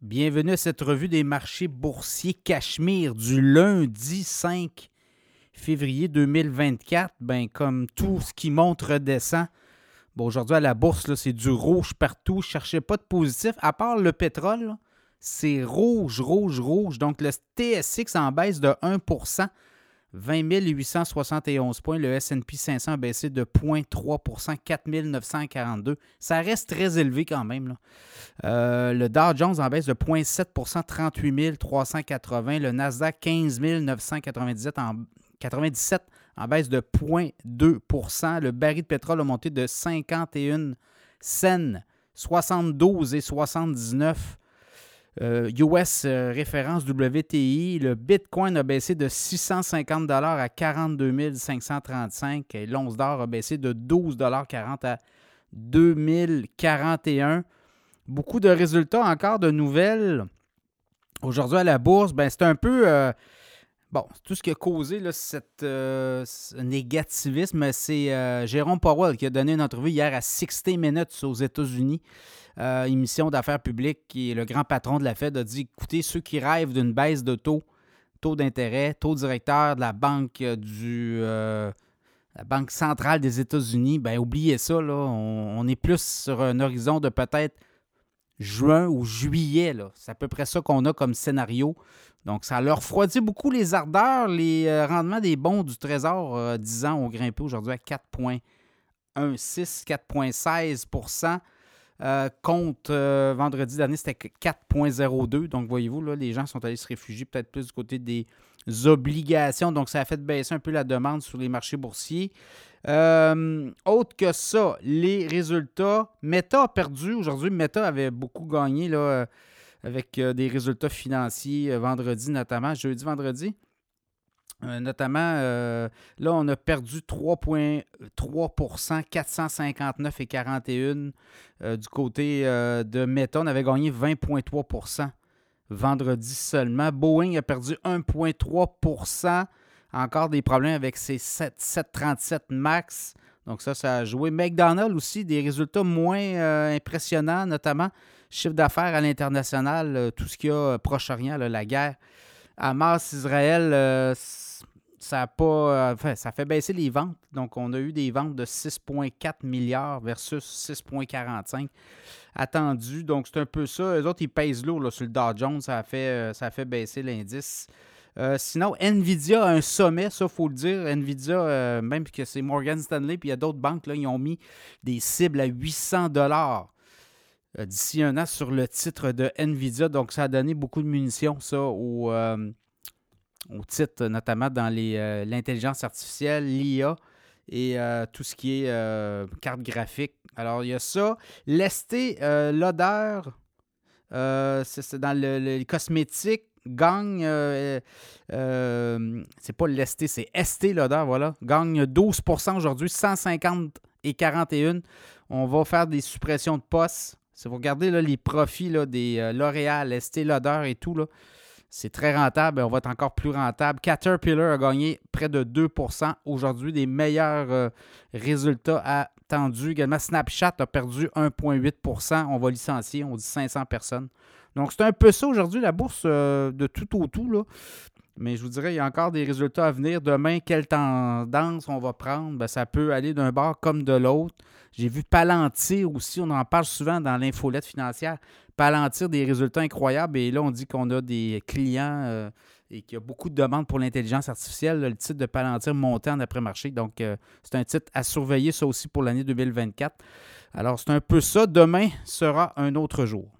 Bienvenue à cette revue des marchés boursiers Cachemire du lundi 5 février 2024. Ben, comme tout ce qui monte redescend. Bon, aujourd'hui à la bourse, c'est du rouge partout. Cherchais pas de positif. À part le pétrole, c'est rouge, rouge, rouge. Donc le TSX en baisse de 1 20 871 points. Le SP 500 a baissé de 0,3% 4 942. Ça reste très élevé quand même. Euh, le Dow Jones en baisse de 0,7% 38 380. Le Nasdaq 15 997 en, 97 en baisse de 0,2% Le baril de pétrole a monté de 51 cents, 72 et 79 US euh, euh, référence WTI, le Bitcoin a baissé de 650 à 42 535 et l'once d'or a baissé de 12,40 à 2041. Beaucoup de résultats, encore de nouvelles. Aujourd'hui à la bourse, ben, c'est un peu. Euh, bon, tout ce qui a causé cette, ce négativisme, c'est Jérôme Powell qui a donné une entrevue hier à 60 Minutes aux États-Unis. Euh, émission d'affaires publiques, qui est le grand patron de la Fed, a dit écoutez, ceux qui rêvent d'une baisse de taux, taux d'intérêt, taux directeur de la Banque du. Euh, la Banque centrale des États-Unis, ben oubliez ça, là, on, est plus sur un horizon de peut-être juin ou juillet. C'est à peu près ça qu'on a comme scénario. Donc, ça leur refroidit beaucoup les ardeurs. Les euh, rendements des bons du Trésor 10 ans ont grimpé aujourd'hui à 4,16, 4,16% euh, compte euh, vendredi dernier, c'était 4,02. Donc, voyez-vous, les gens sont allés se réfugier peut-être plus du côté des obligations. Donc, ça a fait baisser un peu la demande sur les marchés boursiers. Euh, autre que ça, les résultats. Meta a perdu aujourd'hui. Meta avait beaucoup gagné là, avec des résultats financiers vendredi, notamment, jeudi, vendredi. Euh, notamment, euh, là, on a perdu 3,3 459 et 41 euh, du côté de Meta. On avait gagné 20,3% vendredi seulement. Boeing a perdu 1,3 Encore des problèmes avec ses 737 MAX. Donc ça, ça a joué. McDonald's aussi, des résultats moins impressionnants, notamment chiffre d'affaires à l'international, tout ce qu'il y a Proche-Orient, la guerre. Hamas, Israël, ça, a pas, euh, ça fait baisser les ventes. Donc, on a eu des ventes de 6,4 milliards versus 6,45 attendus. Donc, c'est un peu ça. Les autres, ils pèsent lourd sur le Dow Jones. Ça a euh, ça fait baisser l'indice. Euh, sinon, Nvidia a un sommet, ça, il faut le dire. Nvidia, même que c'est Morgan Stanley, puis il y a d'autres banques, là, ils ont mis des cibles à 800 dollars d'ici un an sur le titre de Nvidia. Donc, ça a donné beaucoup de munitions, ça, au titre notamment dans euh, l'intelligence artificielle, l'IA et euh, tout ce qui est euh, carte graphique. Alors, il y a ça. Lesté, l'odeur, c'est dans le, les cosmétiques, gagne, c'est pas lesté, c'est ST voilà, gagne 12% aujourd'hui, 150 et 41. On va faire des suppressions de postes. Si vous regardez là, les profits là, des L'Oréal, ST l'odeur et tout, là, c'est très rentable. On va être encore plus rentable. Caterpillar a gagné près de 2% aujourd'hui, des meilleurs euh, résultats attendus. Également, Snapchat a perdu 1,8% On va licencier, on dit 500 personnes. Donc, c'est un peu ça aujourd'hui, la bourse euh, de tout au tout. Là. Mais je vous dirais, il y a encore des résultats à venir. Demain, quelle tendance on va prendre? Ben, ça peut aller d'un bord comme de l'autre. J'ai vu Palantir aussi, on en parle souvent dans l'infolette financière. Palantir des résultats incroyables. Et là, on dit qu'on a des clients euh, et qu'il y a beaucoup de demandes pour l'intelligence artificielle. Le titre de Palantir monté en après-marché. Donc, euh, c'est un titre à surveiller, ça aussi, pour l'année 2024. Alors, c'est un peu ça. Demain sera un autre jour.